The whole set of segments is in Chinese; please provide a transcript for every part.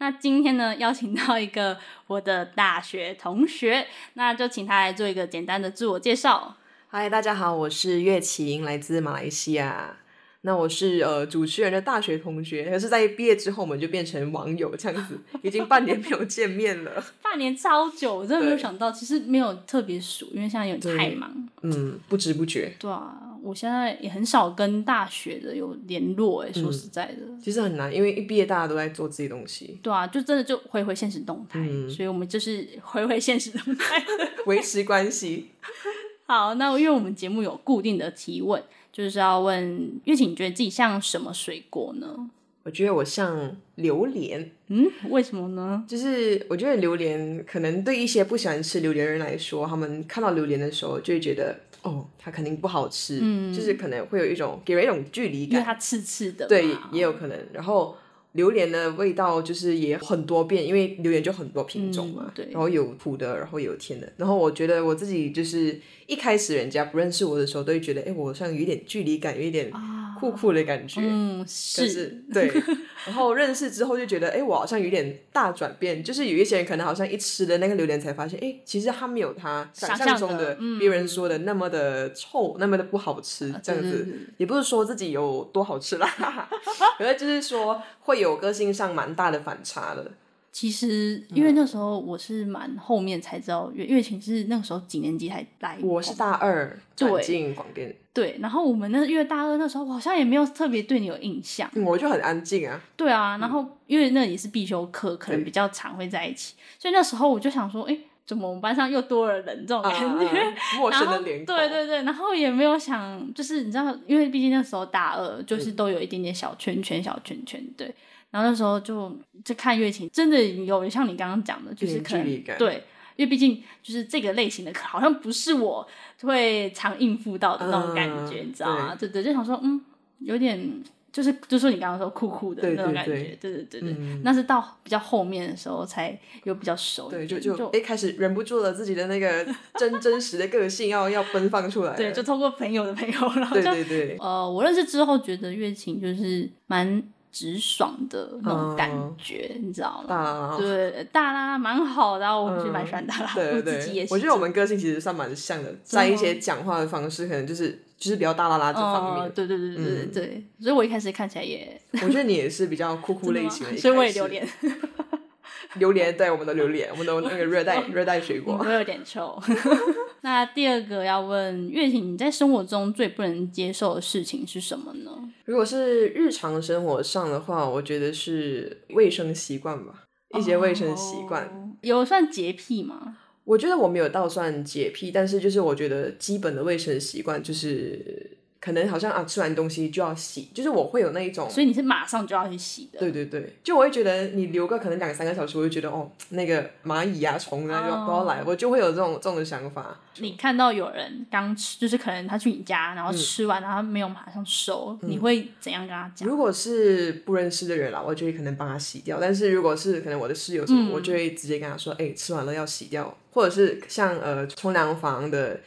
那今天呢，邀请到一个我的大学同学，那就请他来做一个简单的自我介绍。嗨，大家好，我是岳晴，来自马来西亚。那我是呃主持人的大学同学，可是在毕业之后我们就变成网友这样子，已经半年没有见面了。半年超久，我真的没有想到，其实没有特别熟，因为现在有点太忙。嗯，不知不觉。对啊，我现在也很少跟大学的有联络，哎，说实在的，其实很难，因为一毕业大家都在做自己东西。对啊，就真的就回回现实动态，所以我们就是回回现实动态，维持关系。好，那因为我们节目有固定的提问。就是要问月晴，你觉得自己像什么水果呢？我觉得我像榴莲。嗯，为什么呢？就是我觉得榴莲可能对一些不喜欢吃榴莲人来说，他们看到榴莲的时候就会觉得，哦，它肯定不好吃。嗯，就是可能会有一种给人一种距离感，因为它刺刺的。对，也有可能。然后。榴莲的味道就是也很多变，因为榴莲就很多品种嘛，对，然后有苦的，然后有甜的。然后我觉得我自己就是一开始人家不认识我的时候，都会觉得，哎，我像有一点距离感，有一点酷酷的感觉。嗯，是，对。然后认识之后就觉得，哎，我好像有点大转变。就是有一些人可能好像一吃了那个榴莲才发现，哎，其实它没有他想象中的别人说的那么的臭，那么的不好吃。这样子也不是说自己有多好吃啦，可是就是说会有个性上蛮大的反差的。其实因为那时候我是蛮后面才知道，月月琴是那个时候几年级才来。我是大二转进广电。对，然后我们那因为大二那时候，好像也没有特别对你有印象。我就很安静啊。对啊，然后因为那也是必修课，可能比较常会在一起，所以那时候我就想说，哎，怎么我们班上又多了人这种感觉？陌生的脸。对对对，然后也没有想，就是你知道，因为毕竟那时候大二，就是都有一点点小圈圈、小圈圈，对。然后那时候就就看乐琴，真的有像你刚刚讲的，就是可能对，因为毕竟就是这个类型的课，好像不是我会常应付到的那种感觉，你知道吗？对对，就想说，嗯，有点就是就说你刚刚说酷酷的那种感觉，对对对对，那是到比较后面的时候才有比较熟，对，就就哎开始忍不住了自己的那个 真真实的个性要要奔放出来，对，就通过朋友的朋友，然后就呃，我认识之后觉得乐琴就是蛮。直爽的那种感觉，你知道吗？对，大拉拉蛮好的，我们是蛮喜欢大拉拉。对对对，我觉得我们个性其实算蛮像的，在一些讲话的方式，可能就是就是比较大拉拉这方面。对对对对对对，所以我一开始看起来也，我觉得你也是比较酷酷 类型的，所以我也榴莲。榴莲，对我们的榴莲，我们的那个热带热带水果，会有点臭。那第二个要问月婷，你在生活中最不能接受的事情是什么呢？如果是日常生活上的话，我觉得是卫生习惯吧，一些卫生习惯。有算洁癖吗？我觉得我没有到算洁癖，但是就是我觉得基本的卫生习惯就是。可能好像啊，吃完东西就要洗，就是我会有那一种，所以你是马上就要去洗的。对对对，就我会觉得你留个可能两三个小时，我就觉得哦，那个蚂蚁啊、虫啊就都要来，我就会有这种这种想法。你看到有人刚吃，就是可能他去你家，然后吃完，然后没有马上收，你会怎样跟他讲？如果是不认识的人啦，我就会可能帮他洗掉；但是如果是可能我的室友什么，我就会直接跟他说，哎，吃完了要洗掉，或者是像呃冲凉房的。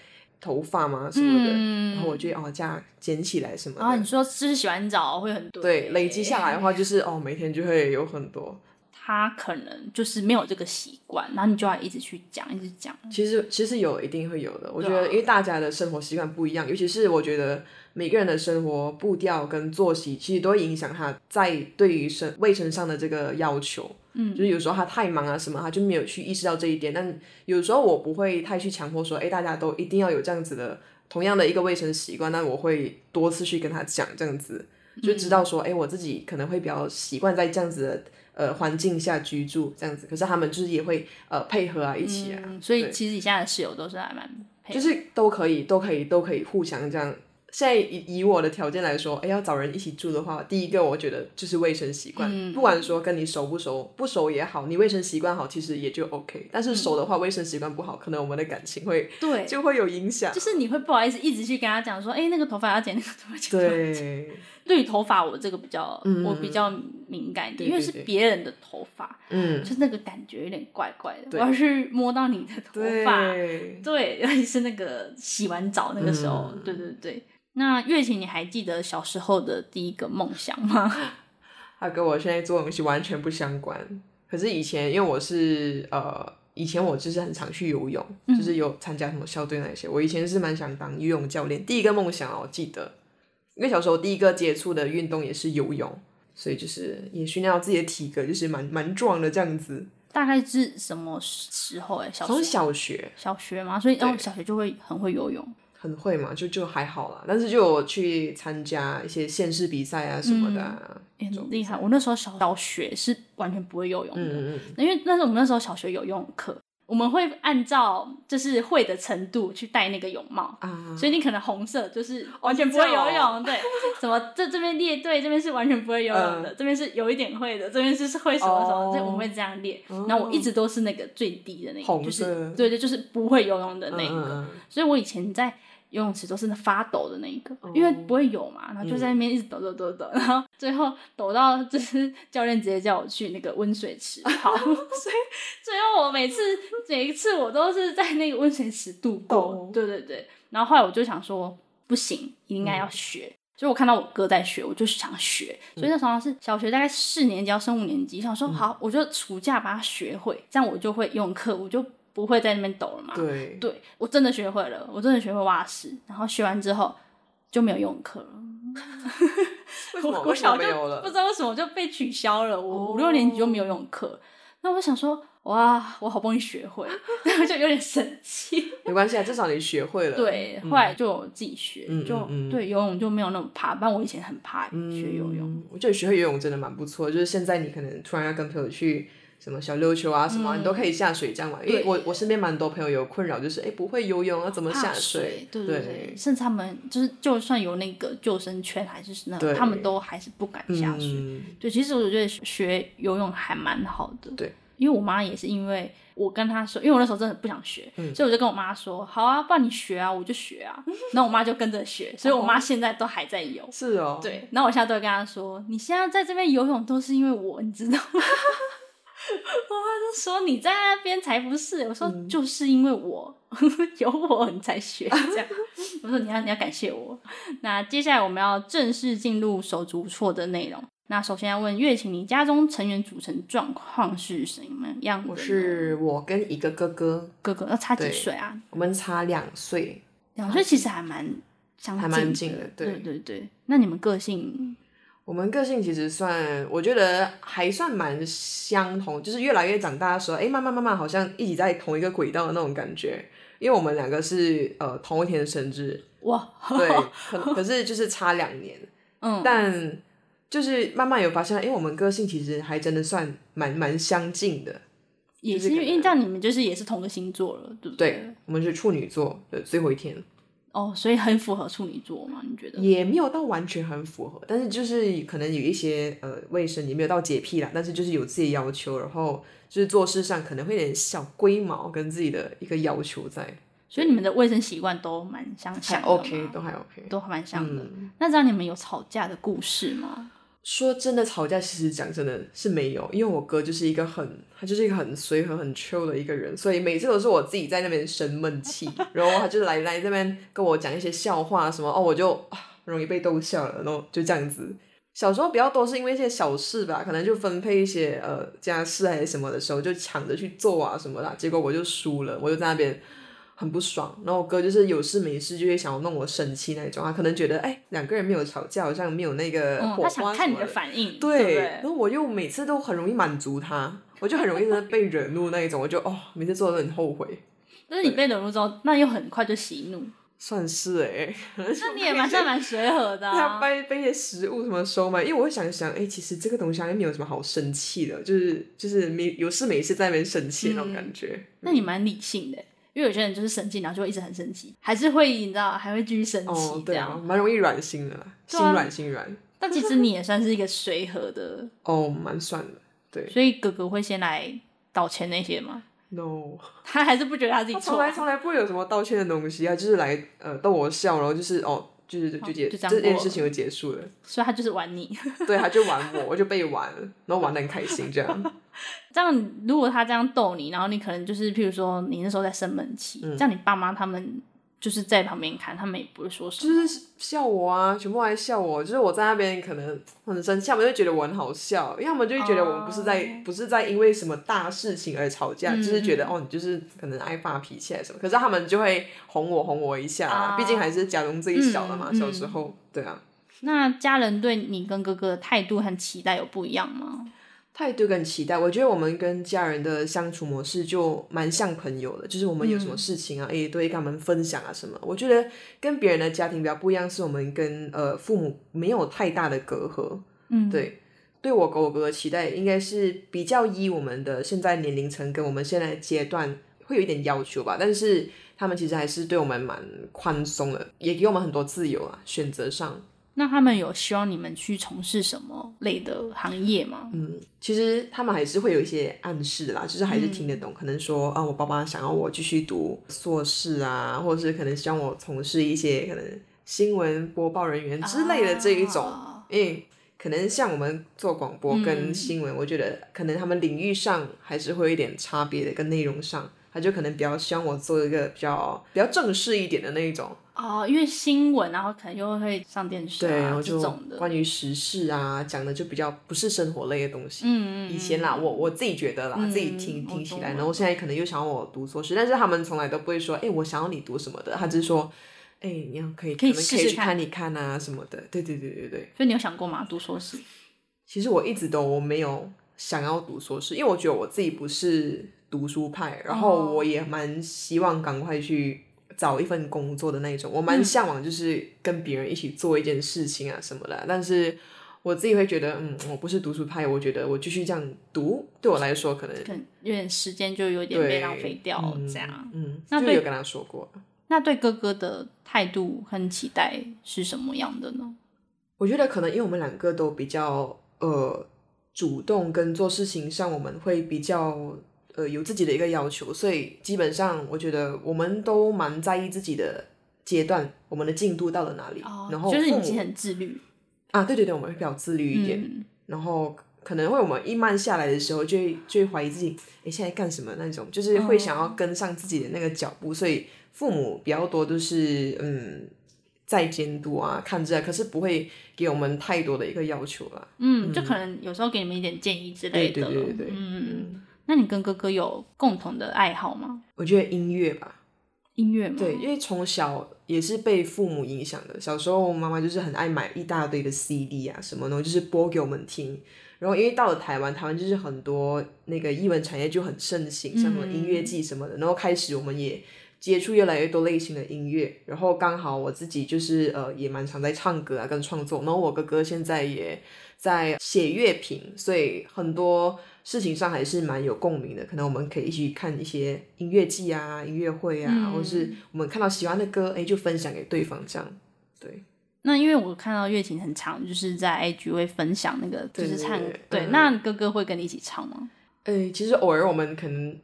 头发吗什么的，然后我就哦这样捡起来什么的。啊，你说就是洗完澡会很多。对，累积下来的话，就是哦每天就会有很多。他可能就是没有这个习惯，然后你就要一直去讲，一直讲。其实其实有，一定会有的。我觉得，因为大家的生活习惯不一样，尤其是我觉得每个人的生活步调跟作息，其实都会影响他在对于生卫生上的这个要求。嗯，就是有时候他太忙啊什么，他就没有去意识到这一点。但有时候我不会太去强迫说，哎，大家都一定要有这样子的同样的一个卫生习惯。那我会多次去跟他讲这样子，就知道说，哎，我自己可能会比较习惯在这样子的呃环境下居住这样子。可是他们就是也会呃配合啊一起啊。所以其实你现在的室友都是还蛮，就是都可以都可以都可以互相这样。现在以以我的条件来说，哎，要找人一起住的话，第一个我觉得就是卫生习惯，不管说跟你熟不熟，不熟也好，你卫生习惯好，其实也就 OK。但是熟的话，卫生习惯不好，可能我们的感情会对。就会有影响。就是你会不好意思一直去跟他讲说，哎，那个头发要剪，那个头发剪。对，对于头发我这个比较，我比较敏感一点，因为是别人的头发，嗯，就那个感觉有点怪怪的。我要是摸到你的头发，对，尤其 是那个洗完澡那个时候，对对对。那月琴，你还记得小时候的第一个梦想吗？它跟我现在做的东西完全不相关。可是以前，因为我是呃，以前我就是很常去游泳，就是有参加什么校队那些。我以前是蛮想当游泳教练。第一个梦想我记得，因为小时候第一个接触的运动也是游泳，所以就是也训练到自己的体格，就是蛮蛮壮的这样子。大概是什么时候？哎，从小学，小学嘛，所以哦，小学就会很会游泳。很会嘛，就就还好啦。但是就有去参加一些县市比赛啊什么的，很厉害。我那时候小小学是完全不会游泳的，因为那是我们那时候小学有游泳课，我们会按照就是会的程度去戴那个泳帽啊。所以你可能红色就是完全不会游泳，对，什么这这边列队这边是完全不会游泳的，这边是有一点会的，这边是是会什么什么，这我们会这样列。然后我一直都是那个最低的那个，就是对对，就是不会游泳的那个。所以我以前在。游泳池都是那发抖的那一个，因为不会游嘛，然后就在那边一直抖抖抖抖，然后最后抖到就是教练直接叫我去那个温水池。跑，所以最后我每次每一次我都是在那个温水池度过，对对对。然后后来我就想说，不行，应该要学，所以我看到我哥在学，我就想学。所以那时候是小学大概四年级要升五年级，想说好，我就暑假把它学会，这样我就会游泳课，我就。不会在那边抖了嘛？对，对我真的学会了，我真的学会蛙式，然后学完之后就没有游泳课了。我我小就不知道为什么就被取消了，我五六年级就没有游泳课。那我想说，哇，我好不容易学会，然后就有点生气。没关系啊，至少你学会了。对，后来就自己学，就对游泳就没有那么怕。不然我以前很怕学游泳。我觉得学会游泳真的蛮不错，就是现在你可能突然要跟朋友去。什么小溜球啊，什么你都可以下水这样玩。因为我我身边蛮多朋友有困扰，就是哎不会游泳啊，怎么下水？对对对，甚至他们就是就算有那个救生圈还是那，他们都还是不敢下水。对，其实我觉得学游泳还蛮好的。对，因为我妈也是因为我跟她说，因为我那时候真的不想学，所以我就跟我妈说，好啊，不然你学啊，我就学啊。然后我妈就跟着学，所以我妈现在都还在游。是哦。对，然后我现在都会跟她说，你现在在这边游泳都是因为我，你知道吗？我妈就说你在那边才不是，我说就是因为我 有我你才学 这样。我说你要你要感谢我。那接下来我们要正式进入手足错的内容。那首先要问月琴，你家中成员组成状况是什么样？我是我跟一个哥哥，哥哥要差几岁啊？我们差两岁，两岁其实还蛮相还蛮近的。对对对，那你们个性？我们个性其实算，我觉得还算蛮相同，就是越来越长大的时候，哎，慢慢慢慢好像一起在同一个轨道的那种感觉。因为我们两个是呃同一天生日，哇，对，可可是就是差两年，嗯，但就是慢慢有发现，因为我们个性其实还真的算蛮蛮相近的，也是因为这样你们就是也是同个星座了，对不对？对，我们是处女座的最后一天。哦，所以很符合处女座吗？你觉得也没有到完全很符合，但是就是可能有一些呃卫生也没有到洁癖啦，但是就是有自己要求，然后就是做事上可能会有点小龟毛跟自己的一个要求在。所以你们的卫生习惯都蛮相像的，OK，都还 OK，都还蛮像的。那这样你们有吵架的故事吗？说真的，吵架其实讲真的是没有，因为我哥就是一个很，他就是一个很随和、很 chill 的一个人，所以每次都是我自己在那边生闷气，然后他就来来这边跟我讲一些笑话什么，哦，我就容易被逗笑了，然后就这样子。小时候比较多是因为一些小事吧，可能就分配一些呃家事还是什么的时候，就抢着去做啊什么的，结果我就输了，我就在那边。很不爽，然后我哥就是有事没事就会想要弄我生气那种，他可能觉得哎两个人没有吵架，好像没有那个火花。他想看你的反应。对，然后我又每次都很容易满足他，我就很容易被惹怒那一种，我就哦每次做的很后悔。但是你被惹怒之后，那又很快就息怒。算是哎，那你也蛮算蛮随和的。他背背些食物什么收嘛，因为我会想想，哎，其实这个东西好像没有什么好生气的，就是就是没有事没事在那边生气那种感觉。那你蛮理性的。因为有些人就是生气，然后就会一直很生气，还是会你知道，还会继续生气，这样蛮容易软心的，心软心软。但其实你也算是一个随和的哦，蛮算的，对。所以哥哥会先来道歉那些吗？No，他还是不觉得他自己错。从来从来不会有什么道歉的东西啊，就是来呃逗我笑，然后就是哦。就是就结这件事情就结束了，所以他就是玩你，对，他就玩我，我就被玩，然后玩的很开心，这样。这样，如果他这样逗你，然后你可能就是，譬如说你那时候在生闷气，这样你爸妈他们。就是在旁边看，他们也不会说什么，就是笑我啊，全部来笑我。就是我在那边可能很生气，他们就觉得我很好笑，因为他们就会觉得我们不是在不是在因为什么大事情而吵架，就是觉得哦，你就是可能爱发脾气还是什么。可是他们就会哄我哄我一下，毕竟还是家中最小的嘛，小时候，对啊。那家人对你跟哥哥的态度和期待有不一样吗？态度跟期待，我觉得我们跟家人的相处模式就蛮像朋友的，就是我们有什么事情啊，也都会跟他们分享啊什么。我觉得跟别人的家庭比较不一样，是我们跟呃父母没有太大的隔阂。嗯，对，对我跟我哥的期待应该是比较依我们的现在年龄层跟我们现在阶段会有一点要求吧，但是他们其实还是对我们蛮宽松的，也给我们很多自由啊，选择上。那他们有希望你们去从事什么类的行业吗？嗯，其实他们还是会有一些暗示啦，就是还是听得懂。可能说啊，我爸爸想要我继续读硕士啊，或者是可能希望我从事一些可能新闻播报人员之类的这一种。因为可能像我们做广播跟新闻，我觉得可能他们领域上还是会有一点差别的，跟内容上，他就可能比较希望我做一个比较比较正式一点的那一种。哦，因为新闻，然后可能又会上电视啊这种的，关于时事啊，讲的就比较不是生活类的东西。嗯嗯。以前啦，我我自己觉得啦，自己听听起来，然后现在可能又想要我读硕士，但是他们从来都不会说，哎，我想要你读什么的，他只是说，哎，你要可以可以试试看你看啊什么的。对对对对对。所以你有想过吗？读硕士？其实我一直都没有想要读硕士，因为我觉得我自己不是读书派，然后我也蛮希望赶快去。找一份工作的那种，我蛮向往，就是跟别人一起做一件事情啊什么的。但是我自己会觉得，嗯，我不是读书派，我觉得我继续这样读，对我来说可能有点时间就有点被浪费掉这样。嗯，那就有跟他说过。那对哥哥的态度和期待是什么样的呢？我觉得可能因为我们两个都比较呃主动，跟做事情上我们会比较。呃，有自己的一个要求，所以基本上我觉得我们都蛮在意自己的阶段，我们的进度到了哪里。然后就是已经很自律啊，对对对，我们会比较自律一点。然后可能会我们一慢下来的时候，就会就会怀疑自己，哎，现在干什么那种，就是会想要跟上自己的那个脚步。所以父母比较多都是嗯在监督啊，看着，可是不会给我们太多的一个要求了。嗯，就可能有时候给你们一点建议之类的。对对对对，嗯。那你跟哥哥有共同的爱好吗？我觉得音乐吧，音乐吗？对，因为从小也是被父母影响的。小时候妈妈就是很爱买一大堆的 CD 啊什么的，就是播给我们听。然后因为到了台湾，台湾就是很多那个艺文产业就很盛行，像什么音乐季什么的。然后开始我们也接触越来越多类型的音乐。然后刚好我自己就是呃也蛮常在唱歌啊跟创作。然后我哥哥现在也在写乐评，所以很多。事情上还是蛮有共鸣的，可能我们可以一起看一些音乐季啊、音乐会啊，或者是我们看到喜欢的歌，哎，就分享给对方这样。对。那因为我看到乐琴很长，就是在 IG 会分享那个就是唱，对。那哥哥会跟你一起唱吗？哎，其实偶尔我们可能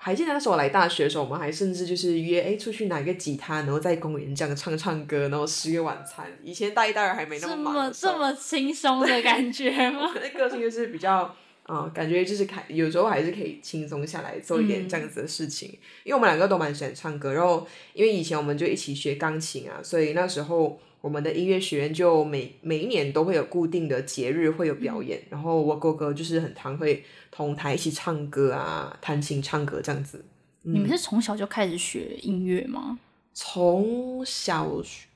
还记得那时候我来大学的时候，我们还甚至就是约哎出去拿一个吉他，然后在公园这样唱唱歌，然后吃个晚餐。以前大一、大二还没那么忙，这么轻松的感觉吗？那个性就是比较。啊，感觉就是开，有时候还是可以轻松下来做一点这样子的事情。因为我们两个都蛮喜欢唱歌，然后因为以前我们就一起学钢琴啊，所以那时候我们的音乐学院就每每一年都会有固定的节日会有表演，然后我哥哥就是很常会同台一起唱歌啊，弹琴唱歌这样子。你们是从小就开始学音乐吗？从小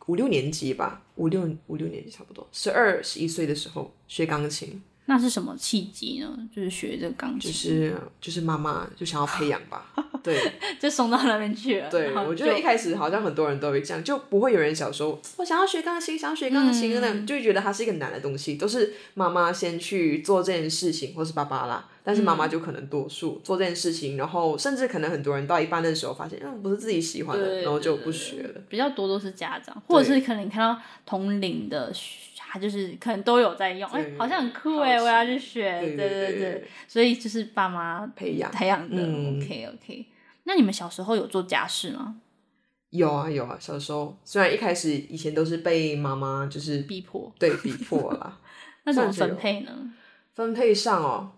五六年级吧，五六五六年级差不多，十二十一岁的时候学钢琴。那是什么契机呢？就是学这个钢琴，就是就是妈妈就想要培养吧，对，就送到那边去了。对，我觉得一开始好像很多人都会这样，就不会有人小时候我想要学钢琴，想要学钢琴那就会觉得它是一个难的东西，都是妈妈先去做这件事情，或是爸爸啦，但是妈妈就可能多数做这件事情，然后甚至可能很多人到一半的时候发现，嗯，不是自己喜欢的，然后就不学了。比较多都是家长，或者是可能你看到同龄的，他就是可能都有在用，哎，好像很酷哎，我要去学，对对对，所以就是爸妈培养培养的。OK OK，那你们小时候有做家事吗？有啊有啊，小时候虽然一开始以前都是被妈妈就是逼迫，对逼迫啦。那怎么分配呢？分配上哦。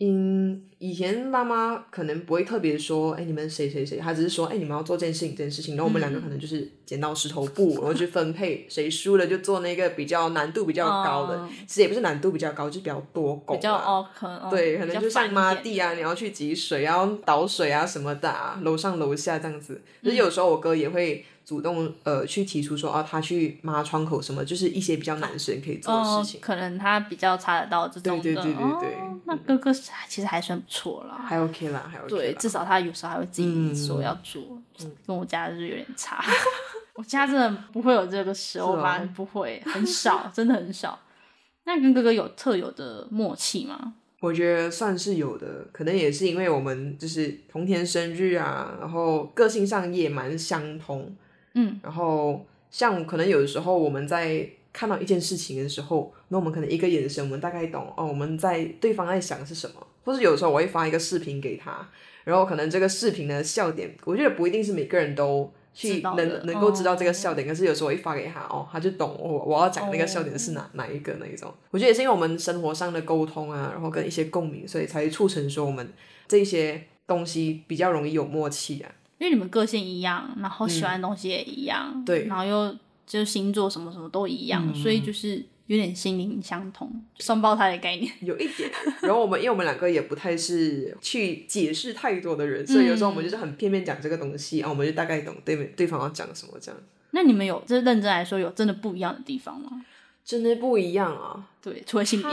嗯，以前妈妈可能不会特别说，哎，你们谁谁谁，她只是说，哎，你们要做这件事情，这件事情，然后我们两个可能就是剪刀石头布，然后去分配，谁输了就做那个比较难度比较高的，其实也不是难度比较高，就比较多工，比较哦，可能对，可能就像抹地啊，你要去挤水，要倒水啊什么的，啊，楼上楼下这样子，就是有时候我哥也会。主动呃去提出说啊，他去抹窗口什么，就是一些比较男生可以做的事情。可能他比较查得到这种的。对对对对对。那哥哥其实还算不错啦。还 OK 啦，还 OK。对，至少他有时候还会自己说要做。跟我家就是有点差。我家真的不会有这个时候吧？不会，很少，真的很少。那跟哥哥有特有的默契吗？我觉得算是有的，可能也是因为我们就是同天生日啊，然后个性上也蛮相通。嗯，然后像可能有的时候我们在看到一件事情的时候，那我们可能一个眼神，我们大概懂哦，我们在对方在想的是什么。或是有时候我会发一个视频给他，然后可能这个视频的笑点，我觉得不一定是每个人都去能能够知道这个笑点，可是有时候我一发给他，哦，他就懂我我要讲那个笑点是哪哪一个那一种。我觉得也是因为我们生活上的沟通啊，然后跟一些共鸣，所以才促成说我们这些东西比较容易有默契啊。因为你们个性一样，然后喜欢的东西也一样，对，然后又就是星座什么什么都一样，所以就是有点心灵相通，双胞胎的概念 有一点。然后我们因为我们两个也不太是去解释太多的人，所以有时候我们就是很片面讲这个东西，然后我们就大概懂对面对方要讲什么这样。那你们有这认真来说有真的不一样的地方吗？真的不一样啊，对，除了性别，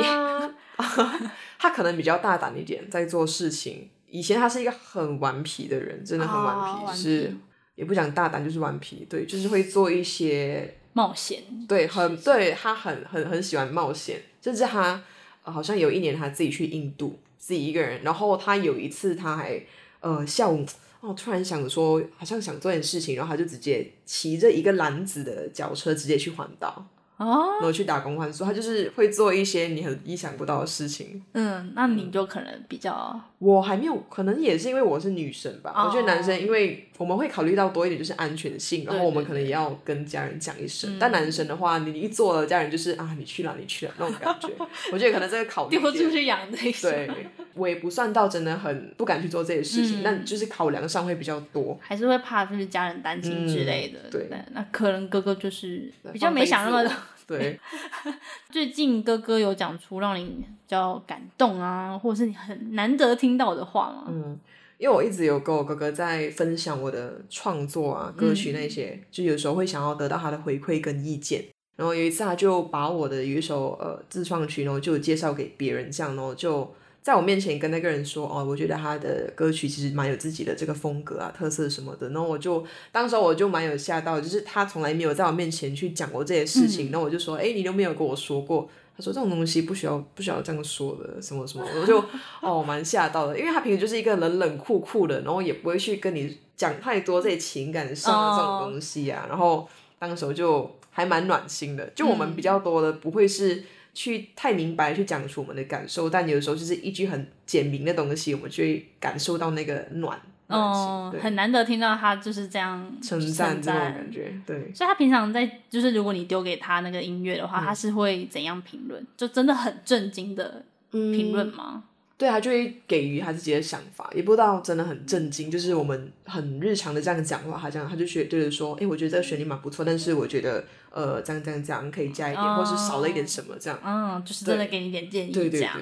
他 可能比较大胆一点，在做事情。以前他是一个很顽皮的人，真的很顽皮，就是也不讲大胆，就是顽皮。对，就是会做一些冒险。对，很对他很很很喜欢冒险。甚至他好像有一年他自己去印度，自己一个人。然后他有一次他还呃下午哦突然想说，好像想做点事情，然后他就直接骑着一个篮子的脚车直接去环岛。哦，然后去打工换宿，他就是会做一些你很意想不到的事情。嗯，那你就可能比较，我还没有，可能也是因为我是女生吧。我觉得男生，因为我们会考虑到多一点，就是安全性，然后我们可能也要跟家人讲一声。但男生的话，你一做了，家人就是啊，你去了，你去了那种感觉。我觉得可能这个考虑丢出去养的对，我也不算到真的很不敢去做这些事情，但就是考量上会比较多，还是会怕就是家人担心之类的。对，那可能哥哥就是比较没想那么多。对，最近哥哥有讲出让你比较感动啊，或者是你很难得听到的话吗？嗯，因为我一直有跟我哥哥在分享我的创作啊、歌曲那些，就有时候会想要得到他的回馈跟意见。然后有一次他就把我的有一首呃自创曲，然后就介绍给别人，这样然后就。在我面前跟那个人说哦，我觉得他的歌曲其实蛮有自己的这个风格啊、特色什么的。然后我就当时我就蛮有吓到，就是他从来没有在我面前去讲过这些事情。然后我就说，哎，你都没有跟我说过。他说这种东西不需要不需要这样说的，什么什么。我就哦蛮吓到的，因为他平时就是一个冷冷酷酷的，然后也不会去跟你讲太多这些情感上的这种东西啊。然后当时就还蛮暖心的，就我们比较多的不会是。去太明白去讲出我们的感受，但有的时候就是一句很简明的东西，我们就会感受到那个暖。哦，很难得听到他就是这样称赞这种感觉，对。所以他平常在就是如果你丢给他那个音乐的话，他是会怎样评论？就真的很震惊的评论吗？对他就会给予他自己的想法，也不知道真的很震惊。就是我们很日常的这样讲话，他这样他就觉得说，哎，我觉得这个旋律蛮不错，但是我觉得呃，这样这样这样可以加一点，或是少了一点什么这样。嗯，就是真的给你点建议，这样。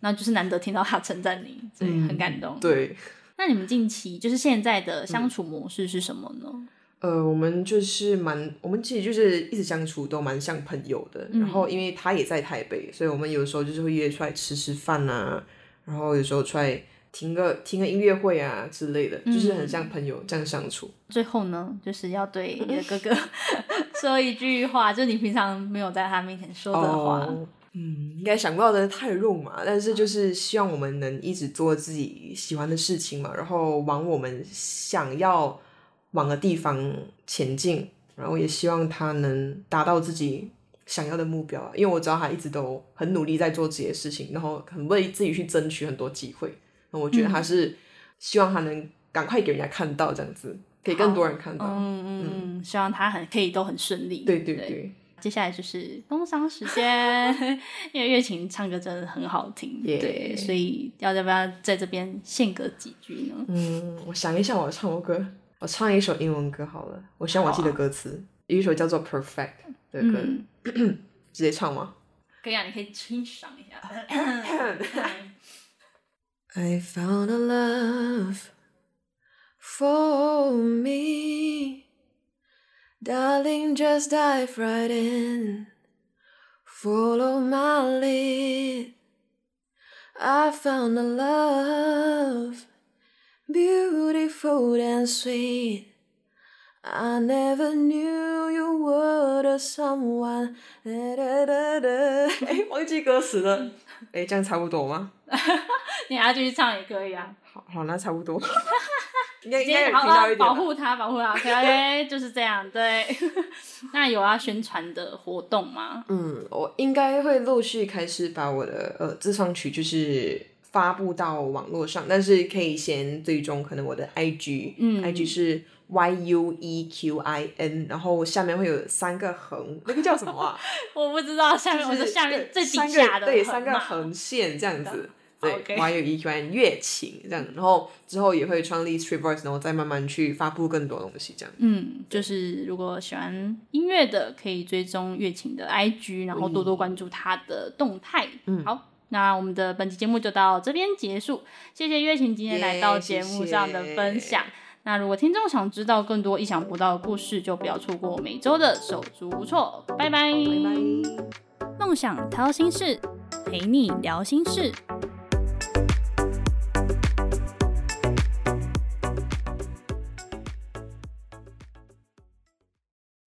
那就是难得听到他称赞你，所以很感动。对。那你们近期就是现在的相处模式是什么呢？呃，我们就是蛮，我们其实就是一直相处都蛮像朋友的。然后因为他也在台北，所以我们有时候就是会约出来吃吃饭啊。然后有时候出来听个听个音乐会啊之类的，就是很像朋友这样相处。最后呢，就是要对你的哥哥 说一句话，就你平常没有在他面前说的话。嗯，应该想不到的太肉麻，但是就是希望我们能一直做自己喜欢的事情嘛，然后往我们想要往的地方前进，然后也希望他能达到自己想要的目标啊。因为我知道他一直都很努力在做这些事情，然后很为自己去争取很多机会。那我觉得他是希望他能赶快给人家看到这样子，给更多人看到。嗯嗯嗯，希望他很可以都很顺利。对对对。接下来就是工商时间，因为月琴唱歌真的很好听，对，所以要要不要在这边献歌几句呢？嗯，我想一下，我唱过歌，我唱一首英文歌好了。我希望我记得歌词，有一首叫做《Perfect》的歌，直接唱吗？可以啊，你可以欣赏一下。I found a love for me. Darling, just dive right in. Follow my lead. I found a love, beautiful and sweet. I never knew you were the someone. 哎，忘记歌词了。哎，这样差不多吗？你要继续唱也可以啊。好，好，那差不多。直接好好保护他，保护他，OK，就是这样。对，那有要宣传的活动吗？嗯，我应该会陆续开始把我的呃自创曲就是发布到网络上，但是可以先追踪可能我的 IG，嗯，IG 是 Y U E Q I N，然后下面会有三个横，那个叫什么啊？我不知道，下面我是下面最底下的对，三个横线这样子。对，Y U E Q I N 乐琴这样，然后之后也会创立 Street Voice，然后再慢慢去发布更多东西这样。嗯，就是如果喜欢音乐的，可以追踪乐琴的 IG，然后多多关注他的动态。嗯，好，那我们的本期节目就到这边结束，谢谢乐琴今天来到节目上的分享。那如果听众想知道更多意想不到的故事，就不要错过每周的手足无措。拜拜。拜拜。梦想掏心事，陪你聊心事。